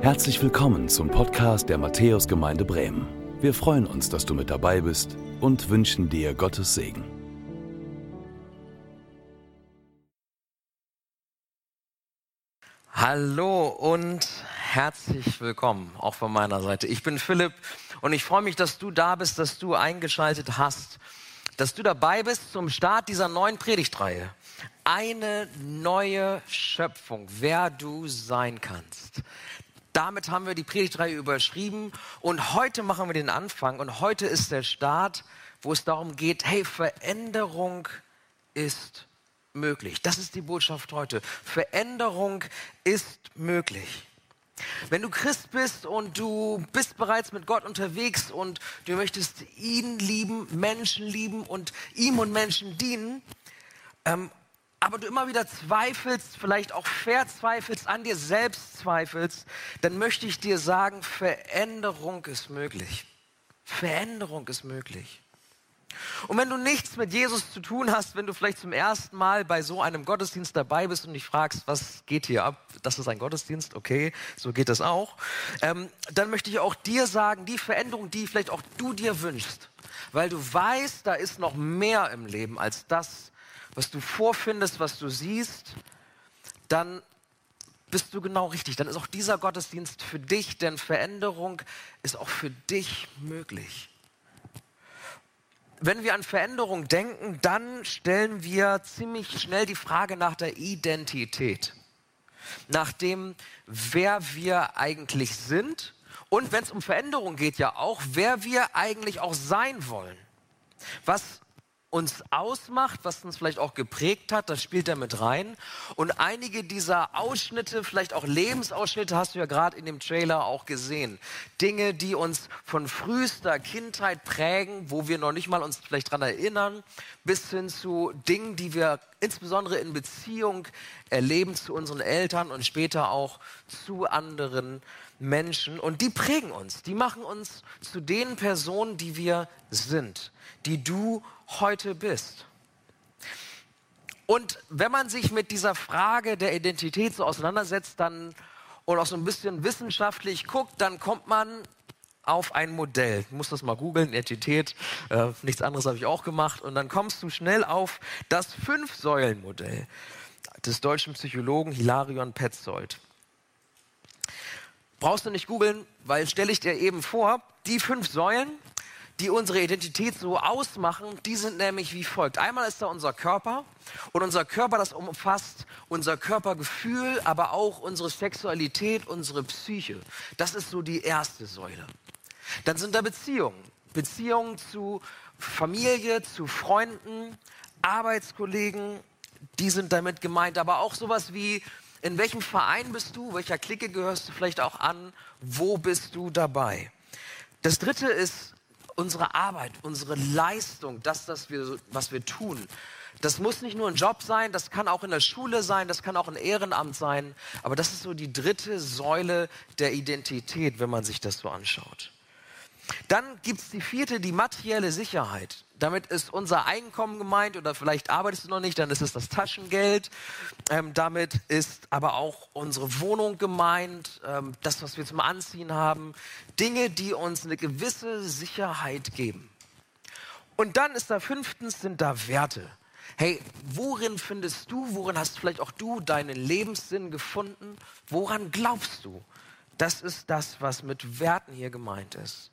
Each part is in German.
Herzlich willkommen zum Podcast der Matthäusgemeinde Bremen. Wir freuen uns, dass du mit dabei bist und wünschen dir Gottes Segen. Hallo und herzlich willkommen auch von meiner Seite. Ich bin Philipp und ich freue mich, dass du da bist, dass du eingeschaltet hast, dass du dabei bist zum Start dieser neuen Predigtreihe. Eine neue Schöpfung, wer du sein kannst. Damit haben wir die Predigtreihe überschrieben und heute machen wir den Anfang und heute ist der Start, wo es darum geht, hey, Veränderung ist möglich. Das ist die Botschaft heute. Veränderung ist möglich. Wenn du Christ bist und du bist bereits mit Gott unterwegs und du möchtest ihn lieben, Menschen lieben und ihm und Menschen dienen, ähm, aber du immer wieder zweifelst, vielleicht auch verzweifelst, an dir selbst zweifelst, dann möchte ich dir sagen, Veränderung ist möglich. Veränderung ist möglich. Und wenn du nichts mit Jesus zu tun hast, wenn du vielleicht zum ersten Mal bei so einem Gottesdienst dabei bist und dich fragst, was geht hier ab? Das ist ein Gottesdienst, okay, so geht das auch. Ähm, dann möchte ich auch dir sagen, die Veränderung, die vielleicht auch du dir wünschst, weil du weißt, da ist noch mehr im Leben als das, was du vorfindest, was du siehst, dann bist du genau richtig. Dann ist auch dieser Gottesdienst für dich, denn Veränderung ist auch für dich möglich. Wenn wir an Veränderung denken, dann stellen wir ziemlich schnell die Frage nach der Identität, nach dem, wer wir eigentlich sind und wenn es um Veränderung geht, ja auch, wer wir eigentlich auch sein wollen. Was uns ausmacht, was uns vielleicht auch geprägt hat, das spielt da mit rein. Und einige dieser Ausschnitte, vielleicht auch Lebensausschnitte, hast du ja gerade in dem Trailer auch gesehen. Dinge, die uns von frühester Kindheit prägen, wo wir noch nicht mal uns vielleicht dran erinnern, bis hin zu Dingen, die wir insbesondere in Beziehung erleben zu unseren Eltern und später auch zu anderen Menschen. Und die prägen uns, die machen uns zu den Personen, die wir sind, die du heute bist. Und wenn man sich mit dieser Frage der Identität so auseinandersetzt dann, und auch so ein bisschen wissenschaftlich guckt, dann kommt man auf ein Modell. Ich muss das mal googeln, Identität, äh, nichts anderes habe ich auch gemacht. Und dann kommst du schnell auf das Fünf-Säulen-Modell des deutschen Psychologen Hilarion Petzold. Brauchst du nicht googeln, weil stelle ich dir eben vor, die fünf Säulen, die unsere Identität so ausmachen, die sind nämlich wie folgt. Einmal ist da unser Körper und unser Körper, das umfasst unser Körpergefühl, aber auch unsere Sexualität, unsere Psyche. Das ist so die erste Säule. Dann sind da Beziehungen. Beziehungen zu Familie, zu Freunden, Arbeitskollegen, die sind damit gemeint, aber auch sowas wie, in welchem Verein bist du, welcher Clique gehörst du vielleicht auch an, wo bist du dabei. Das dritte ist unsere Arbeit, unsere Leistung, das, das wir, was wir tun. Das muss nicht nur ein Job sein, das kann auch in der Schule sein, das kann auch ein Ehrenamt sein, aber das ist so die dritte Säule der Identität, wenn man sich das so anschaut. Dann gibt es die vierte, die materielle Sicherheit. Damit ist unser Einkommen gemeint oder vielleicht arbeitest du noch nicht, dann ist es das Taschengeld. Ähm, damit ist aber auch unsere Wohnung gemeint, ähm, das, was wir zum Anziehen haben. Dinge, die uns eine gewisse Sicherheit geben. Und dann ist da fünftens, sind da Werte. Hey, worin findest du, worin hast vielleicht auch du deinen Lebenssinn gefunden? Woran glaubst du? Das ist das, was mit Werten hier gemeint ist.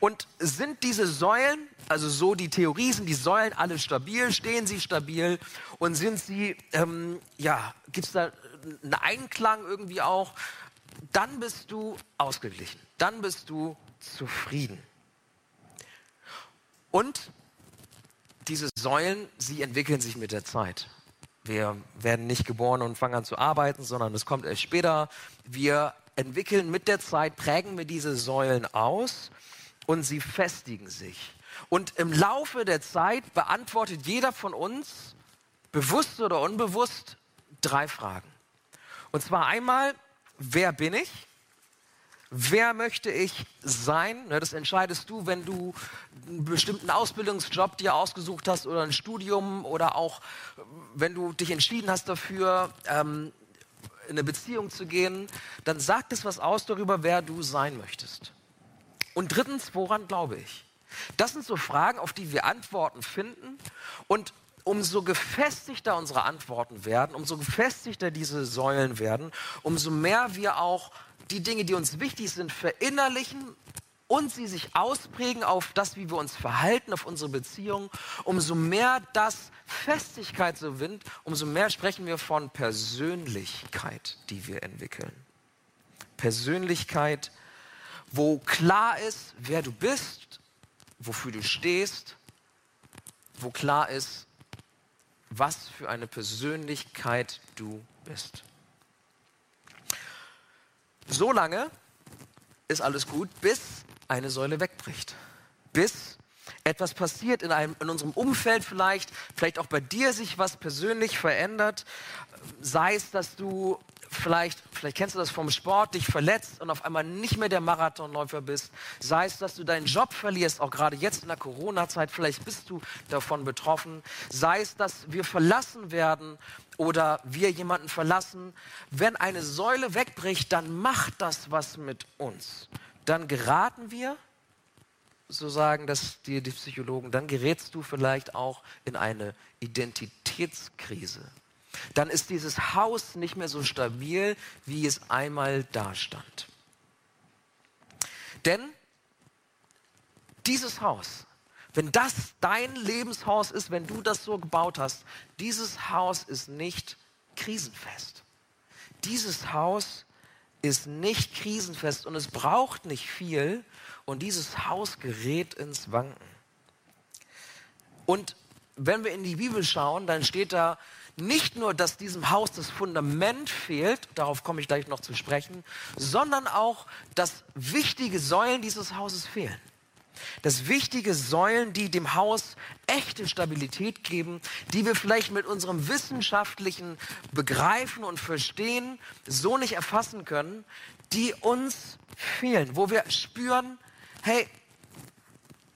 Und sind diese Säulen, also so die Theorie, sind die Säulen alle stabil, stehen sie stabil und sind sie, ähm, ja, gibt es da einen Einklang irgendwie auch, dann bist du ausgeglichen, dann bist du zufrieden. Und diese Säulen, sie entwickeln sich mit der Zeit. Wir werden nicht geboren und fangen an zu arbeiten, sondern es kommt erst später. Wir entwickeln mit der Zeit, prägen wir diese Säulen aus und sie festigen sich. Und im Laufe der Zeit beantwortet jeder von uns, bewusst oder unbewusst, drei Fragen. Und zwar einmal, wer bin ich? Wer möchte ich sein? Das entscheidest du, wenn du einen bestimmten Ausbildungsjob dir ausgesucht hast oder ein Studium oder auch wenn du dich entschieden hast dafür, ähm, in eine Beziehung zu gehen, dann sagt es was aus darüber, wer du sein möchtest. Und drittens, woran glaube ich? Das sind so Fragen, auf die wir Antworten finden. Und umso gefestigter unsere Antworten werden, umso gefestigter diese Säulen werden, umso mehr wir auch die Dinge, die uns wichtig sind, verinnerlichen und sie sich ausprägen auf das, wie wir uns verhalten, auf unsere Beziehungen, umso mehr das Festigkeit so gewinnt, umso mehr sprechen wir von Persönlichkeit, die wir entwickeln. Persönlichkeit, wo klar ist, wer du bist, wofür du stehst, wo klar ist, was für eine Persönlichkeit du bist. So lange ist alles gut, bis eine Säule wegbricht. Bis etwas passiert in, einem, in unserem Umfeld vielleicht, vielleicht auch bei dir sich was persönlich verändert. Sei es, dass du vielleicht, vielleicht kennst du das vom Sport, dich verletzt und auf einmal nicht mehr der Marathonläufer bist. Sei es, dass du deinen Job verlierst, auch gerade jetzt in der Corona-Zeit, vielleicht bist du davon betroffen. Sei es, dass wir verlassen werden oder wir jemanden verlassen. Wenn eine Säule wegbricht, dann macht das was mit uns. Dann geraten wir, so sagen das die, die Psychologen, dann gerätst du vielleicht auch in eine Identitätskrise dann ist dieses Haus nicht mehr so stabil, wie es einmal dastand. Denn dieses Haus, wenn das dein Lebenshaus ist, wenn du das so gebaut hast, dieses Haus ist nicht krisenfest. Dieses Haus ist nicht krisenfest und es braucht nicht viel und dieses Haus gerät ins Wanken. Und wenn wir in die Bibel schauen, dann steht da, nicht nur, dass diesem Haus das Fundament fehlt, darauf komme ich gleich noch zu sprechen, sondern auch, dass wichtige Säulen dieses Hauses fehlen. Dass wichtige Säulen, die dem Haus echte Stabilität geben, die wir vielleicht mit unserem wissenschaftlichen Begreifen und Verstehen so nicht erfassen können, die uns fehlen, wo wir spüren, hey,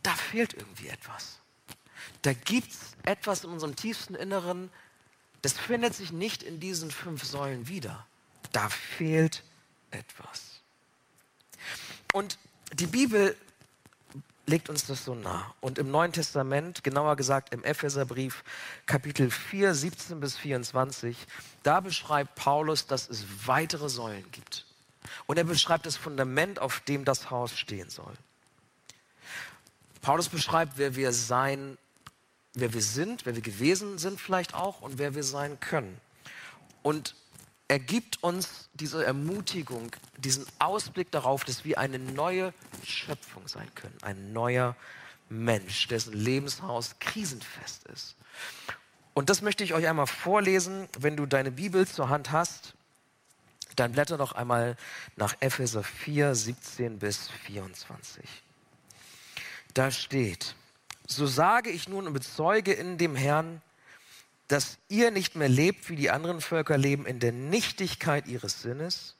da fehlt irgendwie etwas. Da gibt es etwas in unserem tiefsten Inneren, das findet sich nicht in diesen fünf Säulen wieder. Da fehlt etwas. Und die Bibel legt uns das so nah. Und im Neuen Testament, genauer gesagt im Epheserbrief Kapitel 4, 17 bis 24, da beschreibt Paulus, dass es weitere Säulen gibt. Und er beschreibt das Fundament, auf dem das Haus stehen soll. Paulus beschreibt, wer wir sein wer wir sind, wer wir gewesen sind vielleicht auch und wer wir sein können. Und er gibt uns diese Ermutigung, diesen Ausblick darauf, dass wir eine neue Schöpfung sein können, ein neuer Mensch, dessen Lebenshaus krisenfest ist. Und das möchte ich euch einmal vorlesen. Wenn du deine Bibel zur Hand hast, dann blätter doch einmal nach Epheser 4, 17 bis 24. Da steht, so sage ich nun und bezeuge in dem Herrn, dass ihr nicht mehr lebt, wie die anderen Völker leben, in der Nichtigkeit ihres Sinnes,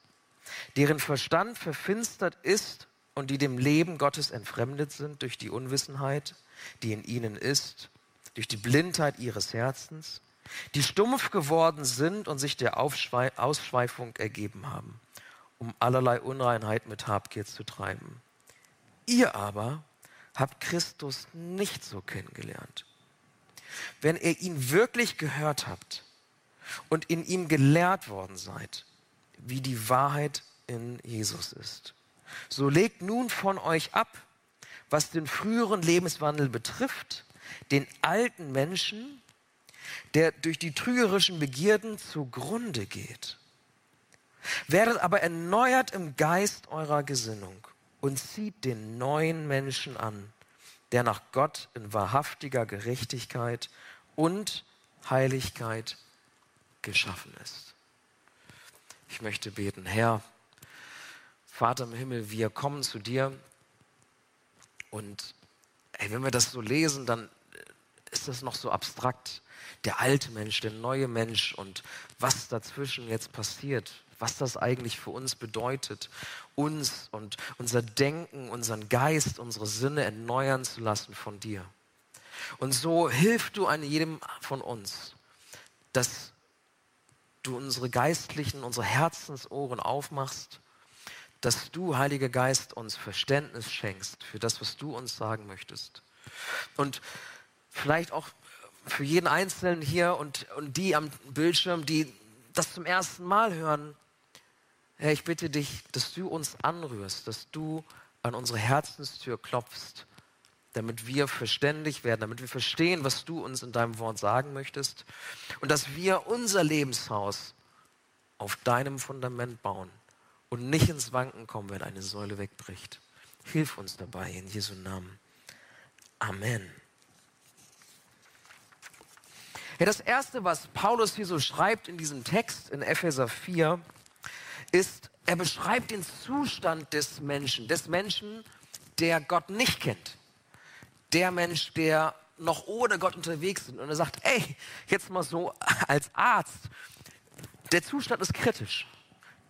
deren Verstand verfinstert ist und die dem Leben Gottes entfremdet sind durch die Unwissenheit, die in ihnen ist, durch die Blindheit ihres Herzens, die stumpf geworden sind und sich der Aufschwei Ausschweifung ergeben haben, um allerlei Unreinheit mit Habgier zu treiben. Ihr aber habt Christus nicht so kennengelernt. Wenn ihr ihn wirklich gehört habt und in ihm gelehrt worden seid, wie die Wahrheit in Jesus ist, so legt nun von euch ab, was den früheren Lebenswandel betrifft, den alten Menschen, der durch die trügerischen Begierden zugrunde geht. Werdet aber erneuert im Geist eurer Gesinnung und zieht den neuen Menschen an, der nach Gott in wahrhaftiger Gerechtigkeit und Heiligkeit geschaffen ist. Ich möchte beten, Herr, Vater im Himmel, wir kommen zu dir und ey, wenn wir das so lesen, dann ist das noch so abstrakt. Der alte Mensch, der neue Mensch und was dazwischen jetzt passiert, was das eigentlich für uns bedeutet, uns und unser Denken, unseren Geist, unsere Sinne erneuern zu lassen von dir. Und so hilf du an jedem von uns, dass du unsere geistlichen, unsere Herzensohren aufmachst, dass du, Heiliger Geist, uns Verständnis schenkst für das, was du uns sagen möchtest. Und vielleicht auch für jeden Einzelnen hier und, und die am Bildschirm, die das zum ersten Mal hören, Herr, ich bitte dich, dass du uns anrührst, dass du an unsere Herzenstür klopfst, damit wir verständig werden, damit wir verstehen, was du uns in deinem Wort sagen möchtest und dass wir unser Lebenshaus auf deinem Fundament bauen und nicht ins Wanken kommen, wenn eine Säule wegbricht. Hilf uns dabei in Jesu Namen. Amen. Ja, das Erste, was Paulus hier so schreibt in diesem Text in Epheser 4, ist, er beschreibt den Zustand des Menschen, des Menschen, der Gott nicht kennt. Der Mensch, der noch ohne Gott unterwegs ist. Und er sagt, ey, jetzt mal so als Arzt, der Zustand ist kritisch.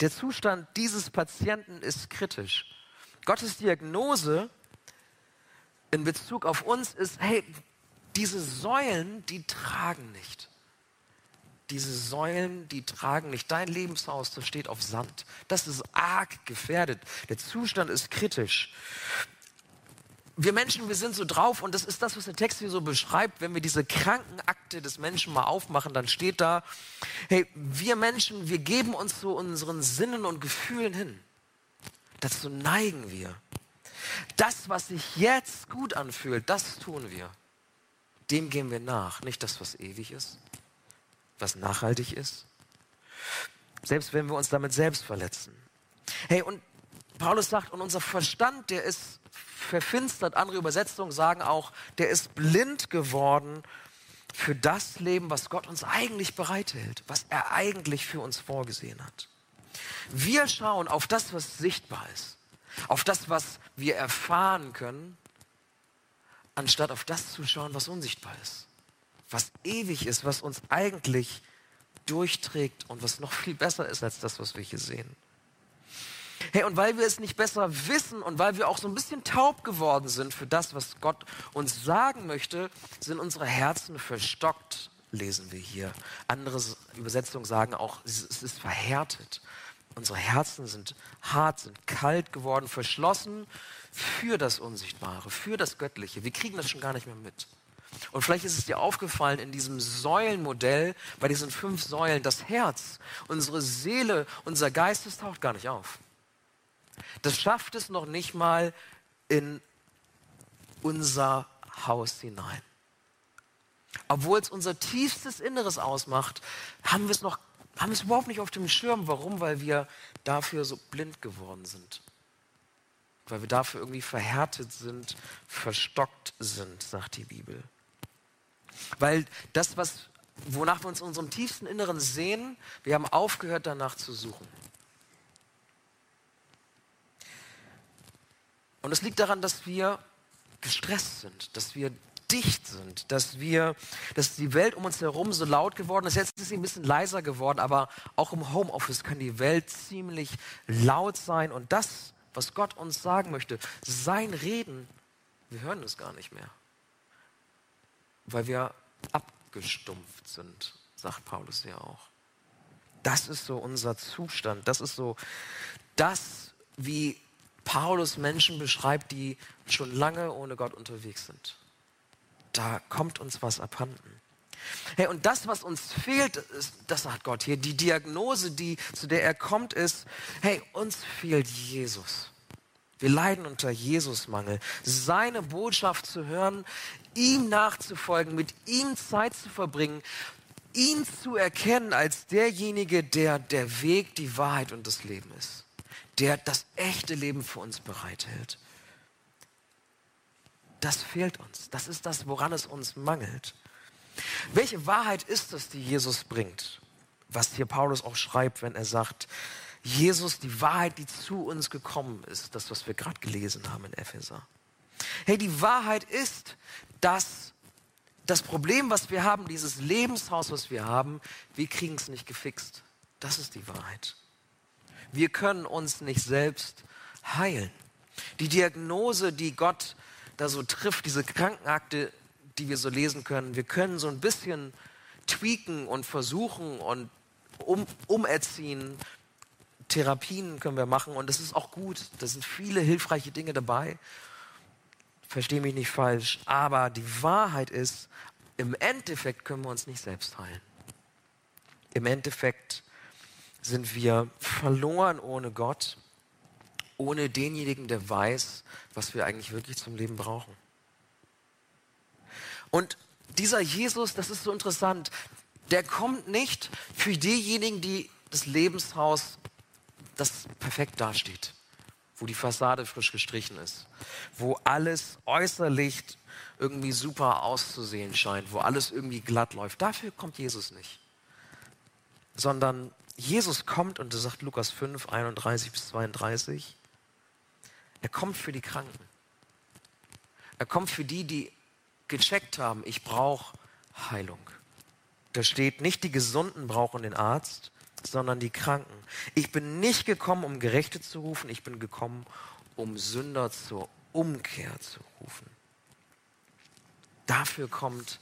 Der Zustand dieses Patienten ist kritisch. Gottes Diagnose in Bezug auf uns ist, hey, diese Säulen, die tragen nicht. Diese Säulen, die tragen nicht. Dein Lebenshaus, das steht auf Sand. Das ist arg gefährdet. Der Zustand ist kritisch. Wir Menschen, wir sind so drauf und das ist das, was der Text hier so beschreibt. Wenn wir diese Krankenakte des Menschen mal aufmachen, dann steht da, hey, wir Menschen, wir geben uns so unseren Sinnen und Gefühlen hin. Dazu neigen wir. Das, was sich jetzt gut anfühlt, das tun wir dem gehen wir nach. Nicht das, was ewig ist, was nachhaltig ist. Selbst wenn wir uns damit selbst verletzen. Hey, und Paulus sagt, und unser Verstand, der ist verfinstert. Andere Übersetzungen sagen auch, der ist blind geworden für das Leben, was Gott uns eigentlich bereithält, was er eigentlich für uns vorgesehen hat. Wir schauen auf das, was sichtbar ist, auf das, was wir erfahren können anstatt auf das zu schauen, was unsichtbar ist, was ewig ist, was uns eigentlich durchträgt und was noch viel besser ist als das, was wir hier sehen. Hey, und weil wir es nicht besser wissen und weil wir auch so ein bisschen taub geworden sind für das, was Gott uns sagen möchte, sind unsere Herzen verstockt, lesen wir hier. Andere Übersetzungen sagen auch, es ist verhärtet. Unsere Herzen sind hart, sind kalt geworden, verschlossen für das Unsichtbare, für das Göttliche. Wir kriegen das schon gar nicht mehr mit. Und vielleicht ist es dir aufgefallen in diesem Säulenmodell, bei diesen fünf Säulen, das Herz, unsere Seele, unser Geist, das taucht gar nicht auf. Das schafft es noch nicht mal in unser Haus hinein. Obwohl es unser tiefstes Inneres ausmacht, haben wir es noch, haben es überhaupt nicht auf dem Schirm. Warum? Weil wir dafür so blind geworden sind weil wir dafür irgendwie verhärtet sind, verstockt sind, sagt die Bibel. Weil das, was, wonach wir uns in unserem tiefsten Inneren sehen, wir haben aufgehört danach zu suchen. Und es liegt daran, dass wir gestresst sind, dass wir dicht sind, dass wir, dass die Welt um uns herum so laut geworden ist. Jetzt ist sie ein bisschen leiser geworden, aber auch im Homeoffice kann die Welt ziemlich laut sein und das was Gott uns sagen möchte, sein Reden, wir hören es gar nicht mehr, weil wir abgestumpft sind, sagt Paulus ja auch. Das ist so unser Zustand, das ist so das, wie Paulus Menschen beschreibt, die schon lange ohne Gott unterwegs sind. Da kommt uns was abhanden. Hey, und das, was uns fehlt, ist, das sagt Gott hier, die Diagnose, die, zu der er kommt, ist, hey, uns fehlt Jesus. Wir leiden unter Jesusmangel. Seine Botschaft zu hören, ihm nachzufolgen, mit ihm Zeit zu verbringen, ihn zu erkennen als derjenige, der der Weg, die Wahrheit und das Leben ist, der das echte Leben für uns bereithält. Das fehlt uns. Das ist das, woran es uns mangelt. Welche Wahrheit ist es, die Jesus bringt? Was hier Paulus auch schreibt, wenn er sagt, Jesus, die Wahrheit, die zu uns gekommen ist, das, was wir gerade gelesen haben in Epheser. Hey, die Wahrheit ist, dass das Problem, was wir haben, dieses Lebenshaus, was wir haben, wir kriegen es nicht gefixt. Das ist die Wahrheit. Wir können uns nicht selbst heilen. Die Diagnose, die Gott da so trifft, diese Krankenakte, die wir so lesen können, wir können so ein bisschen tweaken und versuchen und um, umerziehen, Therapien können wir machen und das ist auch gut. Da sind viele hilfreiche Dinge dabei. Verstehe mich nicht falsch. Aber die Wahrheit ist, im Endeffekt können wir uns nicht selbst heilen. Im Endeffekt sind wir verloren ohne Gott, ohne denjenigen, der weiß, was wir eigentlich wirklich zum Leben brauchen. Und dieser Jesus, das ist so interessant, der kommt nicht für diejenigen, die das Lebenshaus, das perfekt dasteht, wo die Fassade frisch gestrichen ist, wo alles äußerlich irgendwie super auszusehen scheint, wo alles irgendwie glatt läuft. Dafür kommt Jesus nicht. Sondern Jesus kommt, und das sagt Lukas 5, 31 bis 32, er kommt für die Kranken. Er kommt für die, die gecheckt haben, ich brauche Heilung. Da steht, nicht die Gesunden brauchen den Arzt, sondern die Kranken. Ich bin nicht gekommen, um Gerechte zu rufen, ich bin gekommen, um Sünder zur Umkehr zu rufen. Dafür kommt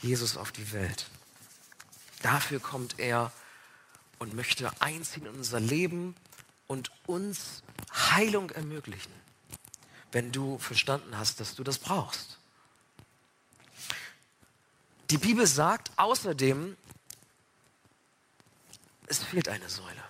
Jesus auf die Welt. Dafür kommt er und möchte einziehen in unser Leben und uns Heilung ermöglichen, wenn du verstanden hast, dass du das brauchst. Die Bibel sagt außerdem, es fehlt eine Säule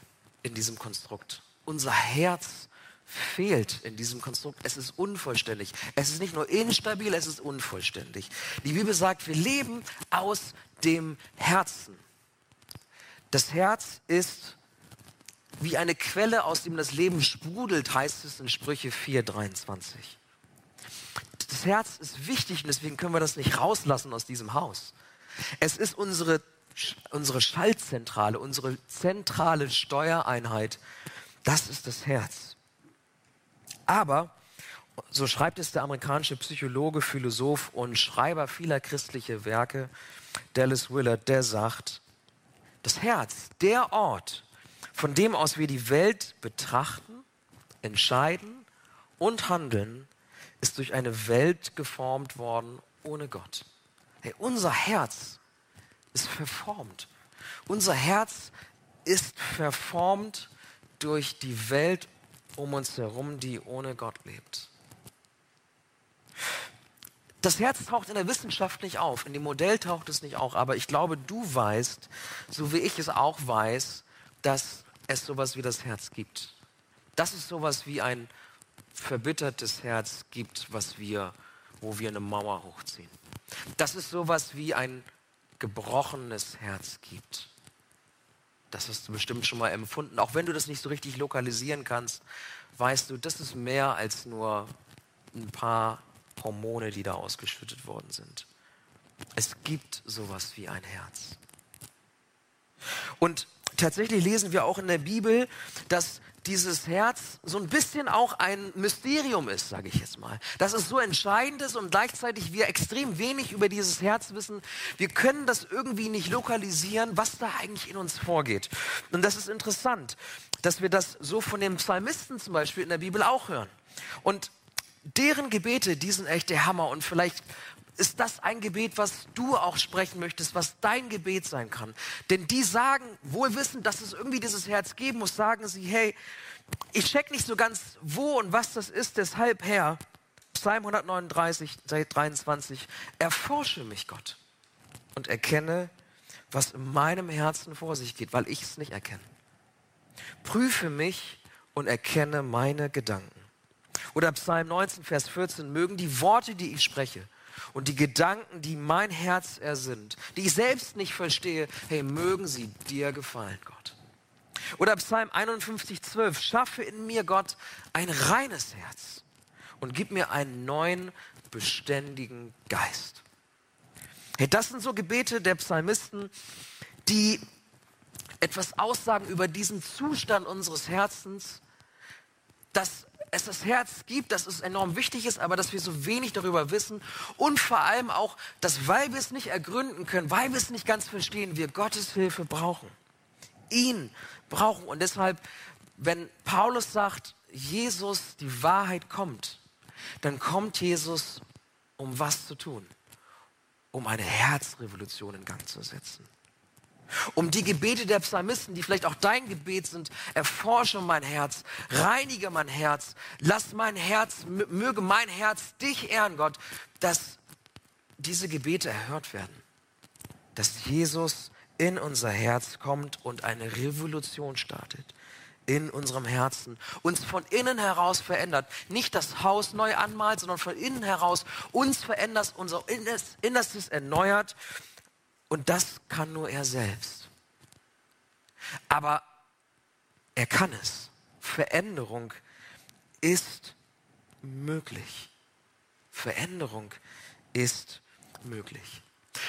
in diesem Konstrukt. Unser Herz fehlt in diesem Konstrukt. Es ist unvollständig. Es ist nicht nur instabil, es ist unvollständig. Die Bibel sagt, wir leben aus dem Herzen. Das Herz ist wie eine Quelle, aus dem das Leben sprudelt, heißt es in Sprüche 4,23 das Herz ist wichtig und deswegen können wir das nicht rauslassen aus diesem Haus. Es ist unsere, unsere Schaltzentrale, unsere zentrale Steuereinheit. Das ist das Herz. Aber, so schreibt es der amerikanische Psychologe, Philosoph und Schreiber vieler christlicher Werke, Dallas Willard, der sagt, das Herz, der Ort, von dem aus wir die Welt betrachten, entscheiden und handeln, ist durch eine Welt geformt worden ohne Gott. Hey, unser Herz ist verformt. Unser Herz ist verformt durch die Welt um uns herum, die ohne Gott lebt. Das Herz taucht in der Wissenschaft nicht auf, in dem Modell taucht es nicht auf, aber ich glaube, du weißt, so wie ich es auch weiß, dass es sowas wie das Herz gibt. Das ist sowas wie ein verbittertes Herz gibt, was wir, wo wir eine Mauer hochziehen. Dass es sowas wie ein gebrochenes Herz gibt. Das hast du bestimmt schon mal empfunden. Auch wenn du das nicht so richtig lokalisieren kannst, weißt du, das ist mehr als nur ein paar Hormone, die da ausgeschüttet worden sind. Es gibt sowas wie ein Herz. Und tatsächlich lesen wir auch in der Bibel, dass dieses Herz so ein bisschen auch ein Mysterium ist, sage ich jetzt mal. Dass es so entscheidend ist und gleichzeitig wir extrem wenig über dieses Herz wissen. Wir können das irgendwie nicht lokalisieren, was da eigentlich in uns vorgeht. Und das ist interessant, dass wir das so von den Psalmisten zum Beispiel in der Bibel auch hören. Und deren Gebete, die sind echt der Hammer. Und vielleicht ist das ein Gebet, was du auch sprechen möchtest, was dein Gebet sein kann. Denn die sagen, wohl wissen, dass es irgendwie dieses Herz geben muss, sagen sie, hey, ich check nicht so ganz, wo und was das ist, deshalb Herr, Psalm 139, 23, erforsche mich Gott und erkenne, was in meinem Herzen vor sich geht, weil ich es nicht erkenne. Prüfe mich und erkenne meine Gedanken. Oder Psalm 19, Vers 14, mögen die Worte, die ich spreche, und die Gedanken, die mein Herz ersinnt, die ich selbst nicht verstehe, hey, mögen sie dir gefallen, Gott. Oder Psalm 51, 12, schaffe in mir, Gott, ein reines Herz und gib mir einen neuen, beständigen Geist. Hey, das sind so Gebete der Psalmisten, die etwas aussagen über diesen Zustand unseres Herzens, dass es das Herz gibt, dass es enorm wichtig ist, aber dass wir so wenig darüber wissen und vor allem auch, dass weil wir es nicht ergründen können, weil wir es nicht ganz verstehen, wir Gottes Hilfe brauchen. Ihn brauchen und deshalb, wenn Paulus sagt, Jesus, die Wahrheit kommt, dann kommt Jesus, um was zu tun? Um eine Herzrevolution in Gang zu setzen. Um die Gebete der Psalmisten, die vielleicht auch dein Gebet sind, erforsche mein Herz, reinige mein Herz, lass mein Herz, möge mein Herz dich ehren, Gott, dass diese Gebete erhört werden. Dass Jesus in unser Herz kommt und eine Revolution startet in unserem Herzen, uns von innen heraus verändert. Nicht das Haus neu anmalt, sondern von innen heraus uns verändert, unser Innerstes erneuert. Und das kann nur er selbst. Aber er kann es. Veränderung ist möglich. Veränderung ist möglich.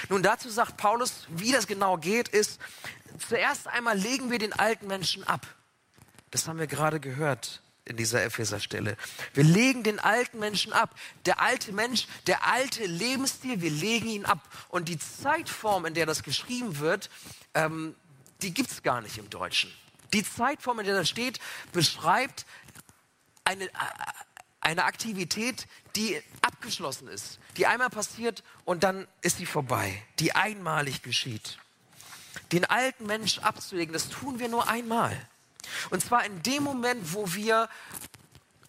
Nun, dazu sagt Paulus, wie das genau geht, ist, zuerst einmal legen wir den alten Menschen ab. Das haben wir gerade gehört in dieser Epheser-Stelle. Wir legen den alten Menschen ab. Der alte Mensch, der alte Lebensstil, wir legen ihn ab. Und die Zeitform, in der das geschrieben wird, ähm, die gibt es gar nicht im Deutschen. Die Zeitform, in der das steht, beschreibt eine, äh, eine Aktivität, die abgeschlossen ist, die einmal passiert und dann ist sie vorbei, die einmalig geschieht. Den alten Mensch abzulegen, das tun wir nur einmal. Und zwar in dem Moment, wo wir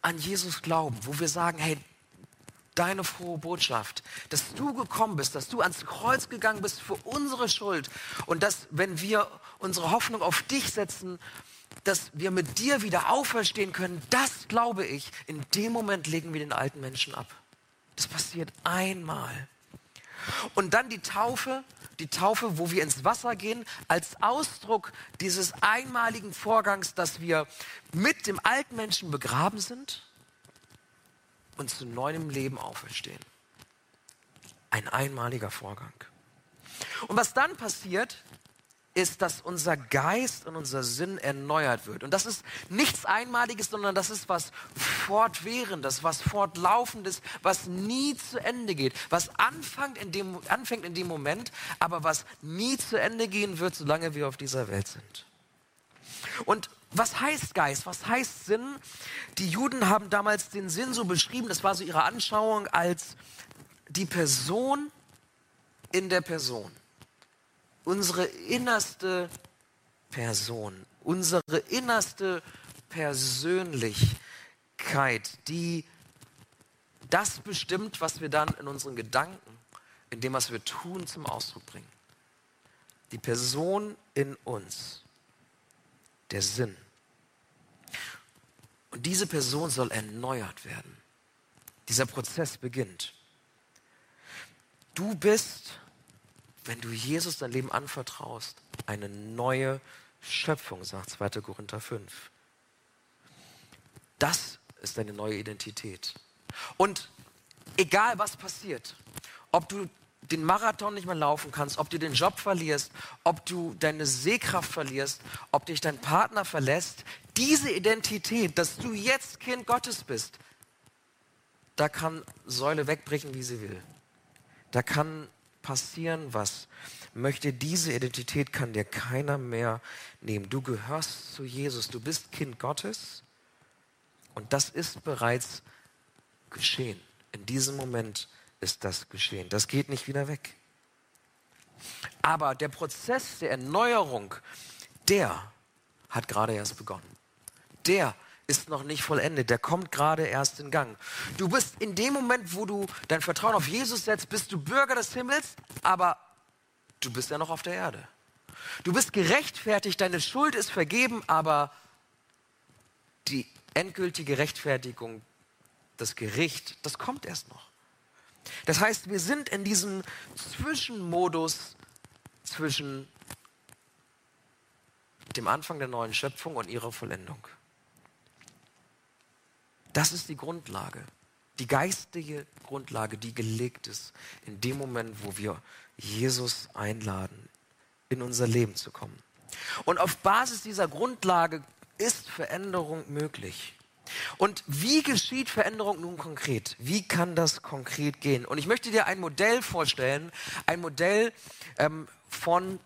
an Jesus glauben, wo wir sagen, hey, deine frohe Botschaft, dass du gekommen bist, dass du ans Kreuz gegangen bist für unsere Schuld und dass, wenn wir unsere Hoffnung auf dich setzen, dass wir mit dir wieder auferstehen können, das glaube ich, in dem Moment legen wir den alten Menschen ab. Das passiert einmal. Und dann die Taufe, die Taufe, wo wir ins Wasser gehen, als Ausdruck dieses einmaligen Vorgangs, dass wir mit dem alten Menschen begraben sind und zu neuem Leben auferstehen. Ein einmaliger Vorgang. Und was dann passiert, ist, dass unser Geist und unser Sinn erneuert wird. Und das ist nichts Einmaliges, sondern das ist was Fortwährendes, was Fortlaufendes, was nie zu Ende geht, was anfängt in dem, anfängt in dem Moment, aber was nie zu Ende gehen wird, solange wir auf dieser Welt sind. Und was heißt Geist? Was heißt Sinn? Die Juden haben damals den Sinn so beschrieben, das war so ihre Anschauung als die Person in der Person unsere innerste Person, unsere innerste Persönlichkeit, die das bestimmt, was wir dann in unseren Gedanken, in dem, was wir tun, zum Ausdruck bringen. Die Person in uns, der Sinn. Und diese Person soll erneuert werden. Dieser Prozess beginnt. Du bist wenn du Jesus dein Leben anvertraust, eine neue Schöpfung, sagt 2. Korinther 5. Das ist deine neue Identität. Und egal was passiert, ob du den Marathon nicht mehr laufen kannst, ob du den Job verlierst, ob du deine Sehkraft verlierst, ob dich dein Partner verlässt, diese Identität, dass du jetzt Kind Gottes bist, da kann Säule wegbrechen, wie sie will. Da kann passieren, was möchte. Diese Identität kann dir keiner mehr nehmen. Du gehörst zu Jesus, du bist Kind Gottes und das ist bereits geschehen. In diesem Moment ist das geschehen. Das geht nicht wieder weg. Aber der Prozess der Erneuerung, der hat gerade erst begonnen. Der ist noch nicht vollendet, der kommt gerade erst in Gang. Du bist in dem Moment, wo du dein Vertrauen auf Jesus setzt, bist du Bürger des Himmels, aber du bist ja noch auf der Erde. Du bist gerechtfertigt, deine Schuld ist vergeben, aber die endgültige Rechtfertigung, das Gericht, das kommt erst noch. Das heißt, wir sind in diesem Zwischenmodus zwischen dem Anfang der neuen Schöpfung und ihrer Vollendung. Das ist die Grundlage, die geistige Grundlage, die gelegt ist in dem Moment, wo wir Jesus einladen, in unser Leben zu kommen. Und auf Basis dieser Grundlage ist Veränderung möglich. Und wie geschieht Veränderung nun konkret? Wie kann das konkret gehen? Und ich möchte dir ein Modell vorstellen, ein Modell ähm, von,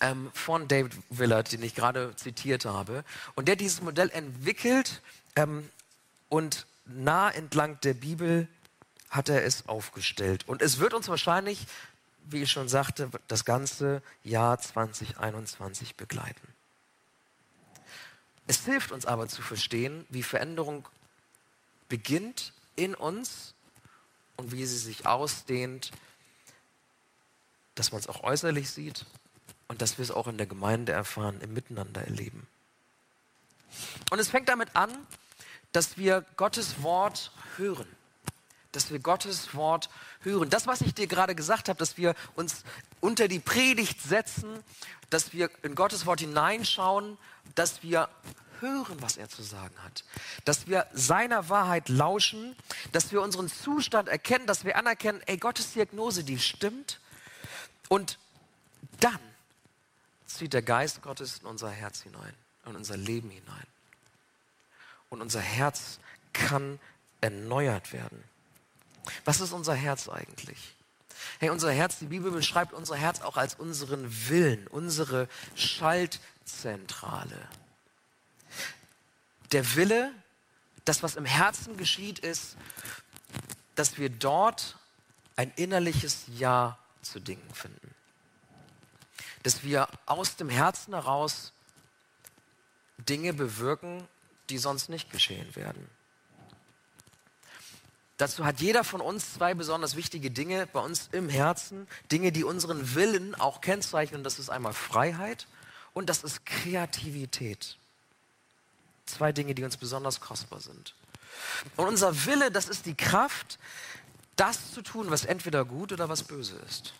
ähm, von David Willard, den ich gerade zitiert habe. Und der dieses Modell entwickelt ähm, und nah entlang der Bibel hat er es aufgestellt. Und es wird uns wahrscheinlich wie ich schon sagte, das ganze Jahr 2021 begleiten. Es hilft uns aber zu verstehen, wie Veränderung beginnt in uns und wie sie sich ausdehnt, dass man es auch äußerlich sieht und dass wir es auch in der Gemeinde erfahren, im Miteinander erleben. Und es fängt damit an, dass wir Gottes Wort hören. Dass wir Gottes Wort hören. Das, was ich dir gerade gesagt habe, dass wir uns unter die Predigt setzen, dass wir in Gottes Wort hineinschauen, dass wir hören, was er zu sagen hat. Dass wir seiner Wahrheit lauschen, dass wir unseren Zustand erkennen, dass wir anerkennen, ey, Gottes Diagnose, die stimmt. Und dann zieht der Geist Gottes in unser Herz hinein, in unser Leben hinein. Und unser Herz kann erneuert werden. Was ist unser Herz eigentlich? Hey, unser Herz, die Bibel beschreibt unser Herz auch als unseren Willen, unsere Schaltzentrale. Der Wille, das, was im Herzen geschieht, ist, dass wir dort ein innerliches Ja zu Dingen finden. Dass wir aus dem Herzen heraus Dinge bewirken, die sonst nicht geschehen werden. Dazu hat jeder von uns zwei besonders wichtige Dinge bei uns im Herzen, Dinge, die unseren Willen auch kennzeichnen. Das ist einmal Freiheit und das ist Kreativität. Zwei Dinge, die uns besonders kostbar sind. Und unser Wille, das ist die Kraft, das zu tun, was entweder gut oder was böse ist.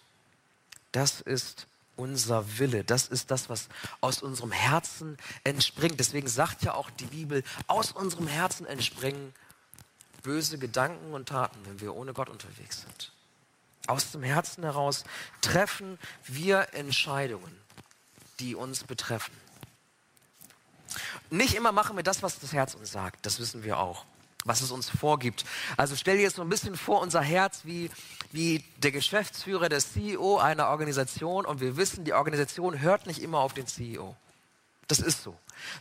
Das ist unser Wille. Das ist das, was aus unserem Herzen entspringt. Deswegen sagt ja auch die Bibel, aus unserem Herzen entspringen böse Gedanken und Taten, wenn wir ohne Gott unterwegs sind. Aus dem Herzen heraus treffen wir Entscheidungen, die uns betreffen. Nicht immer machen wir das, was das Herz uns sagt, das wissen wir auch was es uns vorgibt. Also stell dir jetzt so ein bisschen vor, unser Herz wie, wie der Geschäftsführer, der CEO einer Organisation und wir wissen, die Organisation hört nicht immer auf den CEO. Das ist so,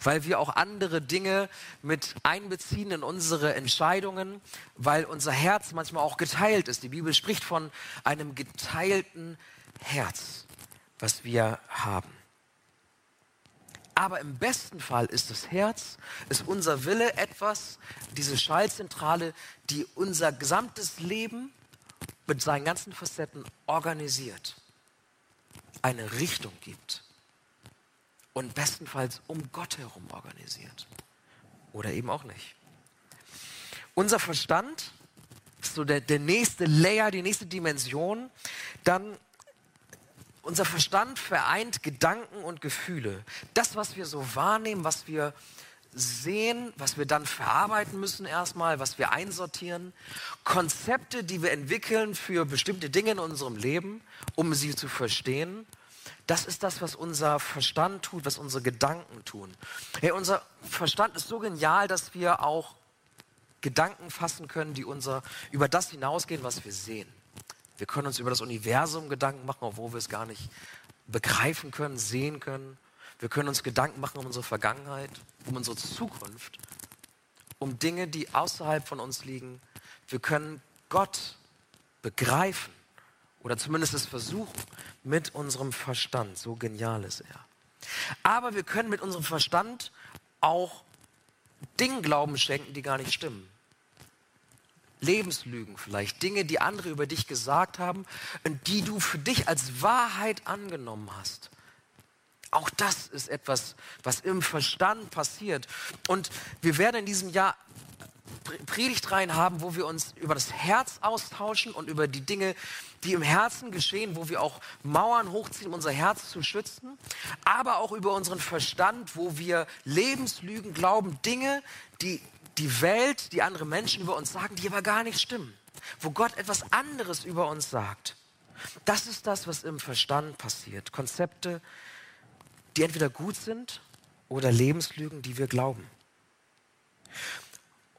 weil wir auch andere Dinge mit einbeziehen in unsere Entscheidungen, weil unser Herz manchmal auch geteilt ist. Die Bibel spricht von einem geteilten Herz, was wir haben. Aber im besten Fall ist das Herz, ist unser Wille etwas, diese Schallzentrale, die unser gesamtes Leben mit seinen ganzen Facetten organisiert, eine Richtung gibt und bestenfalls um Gott herum organisiert. Oder eben auch nicht. Unser Verstand ist so der, der nächste Layer, die nächste Dimension. Dann unser Verstand vereint Gedanken und Gefühle. Das, was wir so wahrnehmen, was wir sehen, was wir dann verarbeiten müssen erstmal, was wir einsortieren. Konzepte, die wir entwickeln für bestimmte Dinge in unserem Leben, um sie zu verstehen. Das ist das, was unser Verstand tut, was unsere Gedanken tun. Hey, unser Verstand ist so genial, dass wir auch Gedanken fassen können, die unser, über das hinausgehen, was wir sehen. Wir können uns über das Universum Gedanken machen, obwohl wir es gar nicht begreifen können, sehen können. Wir können uns Gedanken machen um unsere Vergangenheit, um unsere Zukunft, um Dinge, die außerhalb von uns liegen. Wir können Gott begreifen oder zumindest es versuchen mit unserem Verstand. So genial ist er. Aber wir können mit unserem Verstand auch Dingen Glauben schenken, die gar nicht stimmen. Lebenslügen vielleicht, Dinge, die andere über dich gesagt haben und die du für dich als Wahrheit angenommen hast. Auch das ist etwas, was im Verstand passiert. Und wir werden in diesem Jahr Predigtreihen haben, wo wir uns über das Herz austauschen und über die Dinge, die im Herzen geschehen, wo wir auch Mauern hochziehen, um unser Herz zu schützen, aber auch über unseren Verstand, wo wir Lebenslügen glauben, Dinge, die die Welt, die andere Menschen über uns sagen, die aber gar nicht stimmen. Wo Gott etwas anderes über uns sagt. Das ist das, was im Verstand passiert. Konzepte, die entweder gut sind oder Lebenslügen, die wir glauben.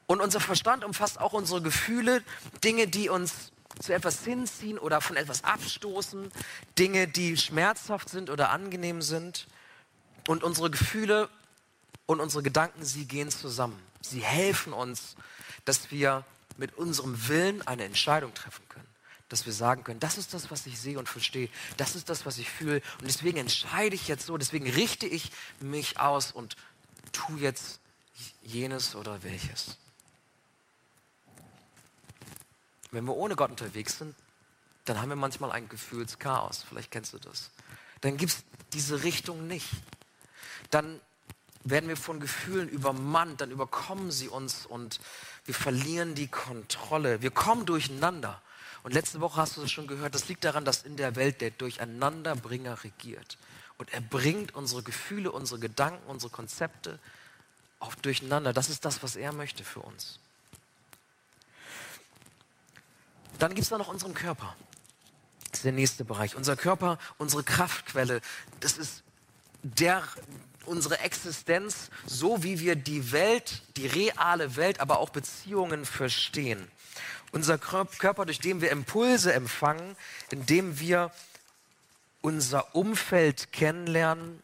Und unser Verstand umfasst auch unsere Gefühle, Dinge, die uns zu etwas hinziehen oder von etwas abstoßen, Dinge, die schmerzhaft sind oder angenehm sind. Und unsere Gefühle und unsere Gedanken, sie gehen zusammen. Sie helfen uns, dass wir mit unserem Willen eine Entscheidung treffen können. dass wir sagen können, das ist das, was ich sehe und verstehe, das ist das, was ich fühle und deswegen entscheide ich jetzt so, deswegen richte ich mich aus und tu jetzt jenes oder welches. Wenn wir ohne Gott unterwegs sind, dann haben wir manchmal ein Gefühlschaos. Vielleicht kennst du das. Dann gibt es diese Richtung nicht. Dann werden wir von Gefühlen übermannt, dann überkommen sie uns und wir verlieren die Kontrolle. Wir kommen durcheinander. Und letzte Woche hast du es schon gehört, das liegt daran, dass in der Welt der Durcheinanderbringer regiert. Und er bringt unsere Gefühle, unsere Gedanken, unsere Konzepte auch durcheinander. Das ist das, was er möchte für uns. Dann gibt es da noch unseren Körper. Das ist der nächste Bereich. Unser Körper, unsere Kraftquelle, das ist der, unsere Existenz, so wie wir die Welt, die reale Welt, aber auch Beziehungen verstehen. Unser Körper, durch den wir Impulse empfangen, indem wir unser Umfeld kennenlernen,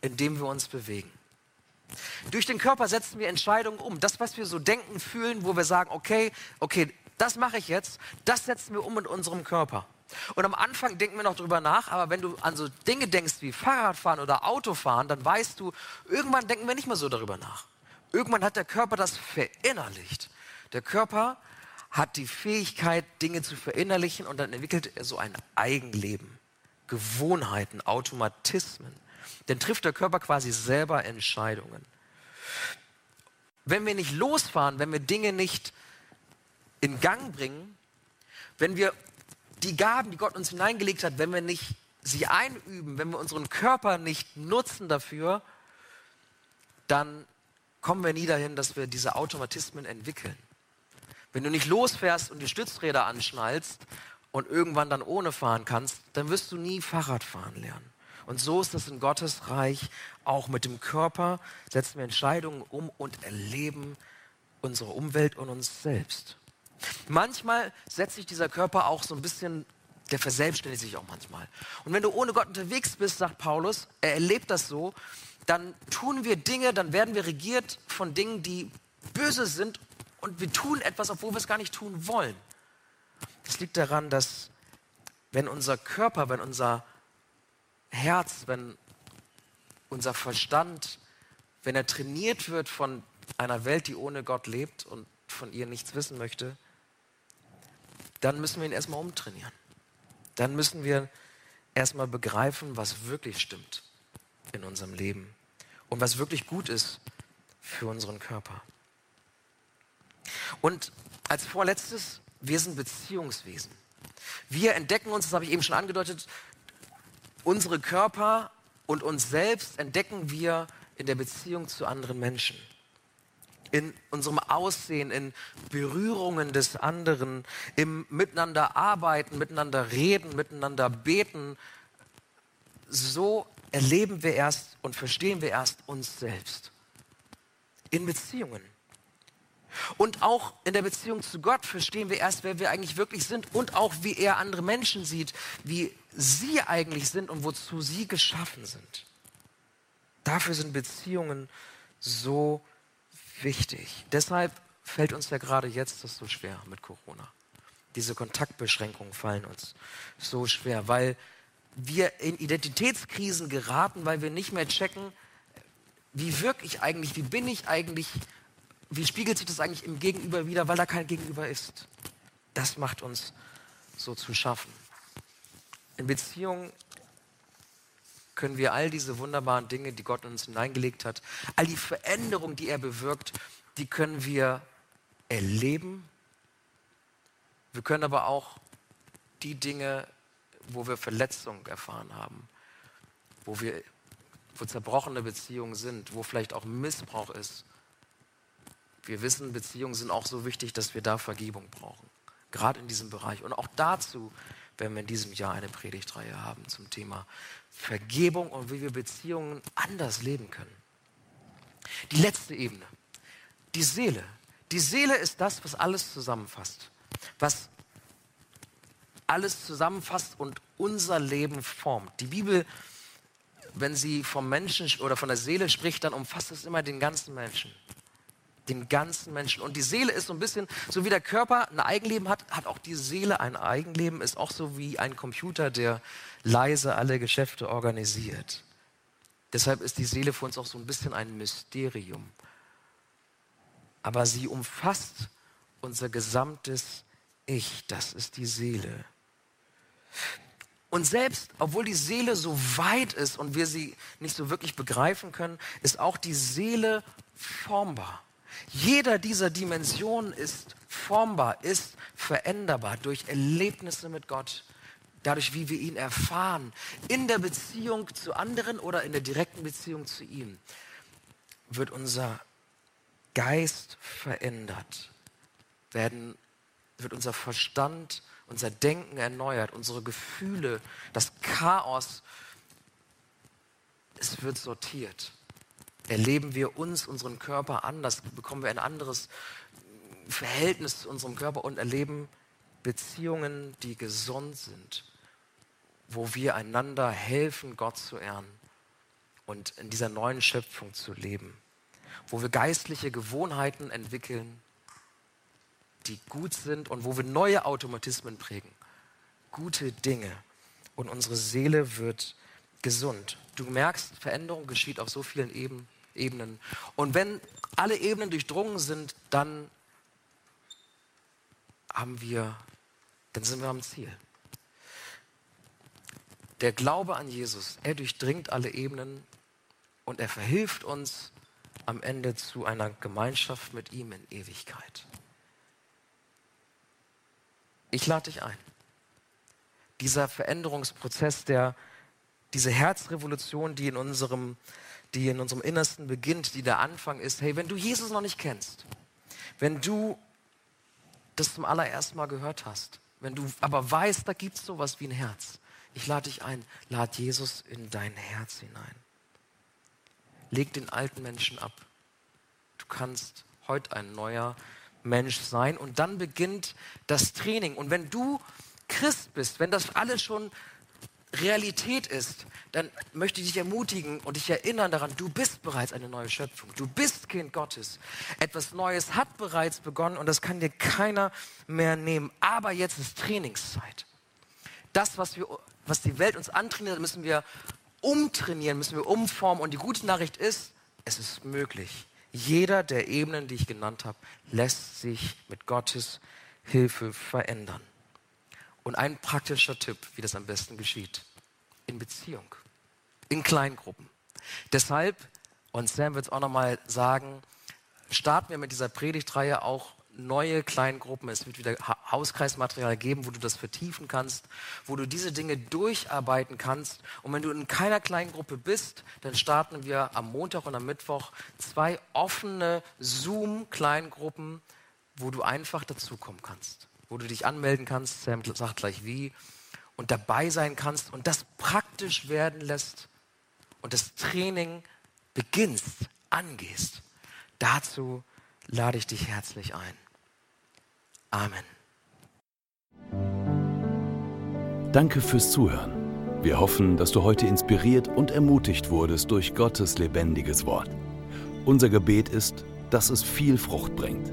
in dem wir uns bewegen. Durch den Körper setzen wir Entscheidungen um. Das, was wir so denken, fühlen, wo wir sagen, okay, okay, das mache ich jetzt, das setzen wir um mit unserem Körper. Und am Anfang denken wir noch drüber nach, aber wenn du an so Dinge denkst wie Fahrradfahren oder Autofahren, dann weißt du, irgendwann denken wir nicht mehr so darüber nach. Irgendwann hat der Körper das verinnerlicht. Der Körper hat die Fähigkeit, Dinge zu verinnerlichen und dann entwickelt er so ein Eigenleben, Gewohnheiten, Automatismen. Dann trifft der Körper quasi selber Entscheidungen. Wenn wir nicht losfahren, wenn wir Dinge nicht in Gang bringen, wenn wir die Gaben, die Gott uns hineingelegt hat, wenn wir nicht sie einüben, wenn wir unseren Körper nicht nutzen dafür, dann kommen wir nie dahin, dass wir diese Automatismen entwickeln. Wenn du nicht losfährst und die Stützräder anschnallst und irgendwann dann ohne fahren kannst, dann wirst du nie Fahrrad fahren lernen. Und so ist es in Gottes Reich auch mit dem Körper, setzen wir Entscheidungen um und erleben unsere Umwelt und uns selbst. Manchmal setzt sich dieser Körper auch so ein bisschen, der verselbstständigt sich auch manchmal. Und wenn du ohne Gott unterwegs bist, sagt Paulus, er erlebt das so, dann tun wir Dinge, dann werden wir regiert von Dingen, die böse sind und wir tun etwas, obwohl wir es gar nicht tun wollen. Das liegt daran, dass wenn unser Körper, wenn unser Herz, wenn unser Verstand, wenn er trainiert wird von einer Welt, die ohne Gott lebt und von ihr nichts wissen möchte, dann müssen wir ihn erstmal umtrainieren. Dann müssen wir erstmal begreifen, was wirklich stimmt in unserem Leben und was wirklich gut ist für unseren Körper. Und als vorletztes, wir sind Beziehungswesen. Wir entdecken uns, das habe ich eben schon angedeutet, unsere Körper und uns selbst entdecken wir in der Beziehung zu anderen Menschen in unserem Aussehen, in Berührungen des anderen, im Miteinander arbeiten, miteinander reden, miteinander beten. So erleben wir erst und verstehen wir erst uns selbst. In Beziehungen. Und auch in der Beziehung zu Gott verstehen wir erst, wer wir eigentlich wirklich sind und auch, wie er andere Menschen sieht, wie sie eigentlich sind und wozu sie geschaffen sind. Dafür sind Beziehungen so wichtig wichtig. Deshalb fällt uns ja gerade jetzt das so schwer mit Corona. Diese Kontaktbeschränkungen fallen uns so schwer, weil wir in Identitätskrisen geraten, weil wir nicht mehr checken, wie wirke ich eigentlich, wie bin ich eigentlich, wie spiegelt sich das eigentlich im Gegenüber wieder, weil da kein Gegenüber ist. Das macht uns so zu schaffen. In Beziehungen können wir all diese wunderbaren Dinge, die Gott in uns hineingelegt hat, all die Veränderungen, die er bewirkt, die können wir erleben. Wir können aber auch die Dinge, wo wir Verletzungen erfahren haben, wo wir wo zerbrochene Beziehungen sind, wo vielleicht auch Missbrauch ist. Wir wissen, Beziehungen sind auch so wichtig, dass wir da Vergebung brauchen. Gerade in diesem Bereich. Und auch dazu werden wir in diesem Jahr eine Predigtreihe haben zum Thema Vergebung und wie wir Beziehungen anders leben können. Die letzte Ebene, die Seele. Die Seele ist das, was alles zusammenfasst, was alles zusammenfasst und unser Leben formt. Die Bibel, wenn sie vom Menschen oder von der Seele spricht, dann umfasst es immer den ganzen Menschen. Den ganzen Menschen. Und die Seele ist so ein bisschen, so wie der Körper ein Eigenleben hat, hat auch die Seele ein Eigenleben, ist auch so wie ein Computer, der leise alle Geschäfte organisiert. Deshalb ist die Seele für uns auch so ein bisschen ein Mysterium. Aber sie umfasst unser gesamtes Ich, das ist die Seele. Und selbst, obwohl die Seele so weit ist und wir sie nicht so wirklich begreifen können, ist auch die Seele formbar. Jeder dieser Dimensionen ist formbar, ist veränderbar durch Erlebnisse mit Gott, dadurch, wie wir ihn erfahren, in der Beziehung zu anderen oder in der direkten Beziehung zu ihm, wird unser Geist verändert, werden, wird unser Verstand, unser Denken erneuert, unsere Gefühle, das Chaos, es wird sortiert erleben wir uns, unseren Körper anders, bekommen wir ein anderes Verhältnis zu unserem Körper und erleben Beziehungen, die gesund sind, wo wir einander helfen, Gott zu ehren und in dieser neuen Schöpfung zu leben, wo wir geistliche Gewohnheiten entwickeln, die gut sind und wo wir neue Automatismen prägen, gute Dinge und unsere Seele wird gesund. Du merkst, Veränderung geschieht auf so vielen Ebenen. Ebenen. Und wenn alle Ebenen durchdrungen sind, dann haben wir, dann sind wir am Ziel. Der Glaube an Jesus, er durchdringt alle Ebenen und er verhilft uns am Ende zu einer Gemeinschaft mit ihm in Ewigkeit. Ich lade dich ein. Dieser Veränderungsprozess, der, diese Herzrevolution, die in unserem die in unserem Innersten beginnt, die der Anfang ist, hey, wenn du Jesus noch nicht kennst, wenn du das zum allerersten Mal gehört hast, wenn du aber weißt, da gibt es sowas wie ein Herz, ich lade dich ein, lad Jesus in dein Herz hinein. Leg den alten Menschen ab. Du kannst heute ein neuer Mensch sein und dann beginnt das Training. Und wenn du Christ bist, wenn das alles schon Realität ist, dann möchte ich dich ermutigen und dich erinnern daran, du bist bereits eine neue Schöpfung. Du bist Kind Gottes. Etwas Neues hat bereits begonnen und das kann dir keiner mehr nehmen. Aber jetzt ist Trainingszeit. Das, was, wir, was die Welt uns antrainiert, müssen wir umtrainieren, müssen wir umformen. Und die gute Nachricht ist, es ist möglich. Jeder der Ebenen, die ich genannt habe, lässt sich mit Gottes Hilfe verändern. Und ein praktischer Tipp, wie das am besten geschieht, in Beziehung, in Kleingruppen. Deshalb, und Sam wird es auch nochmal sagen, starten wir mit dieser Predigtreihe auch neue Kleingruppen. Es wird wieder Hauskreismaterial geben, wo du das vertiefen kannst, wo du diese Dinge durcharbeiten kannst. Und wenn du in keiner Kleingruppe bist, dann starten wir am Montag und am Mittwoch zwei offene Zoom-Kleingruppen, wo du einfach dazukommen kannst wo du dich anmelden kannst, Sam sagt gleich wie, und dabei sein kannst und das praktisch werden lässt und das Training beginnst, angehst. Dazu lade ich dich herzlich ein. Amen. Danke fürs Zuhören. Wir hoffen, dass du heute inspiriert und ermutigt wurdest durch Gottes lebendiges Wort. Unser Gebet ist, dass es viel Frucht bringt.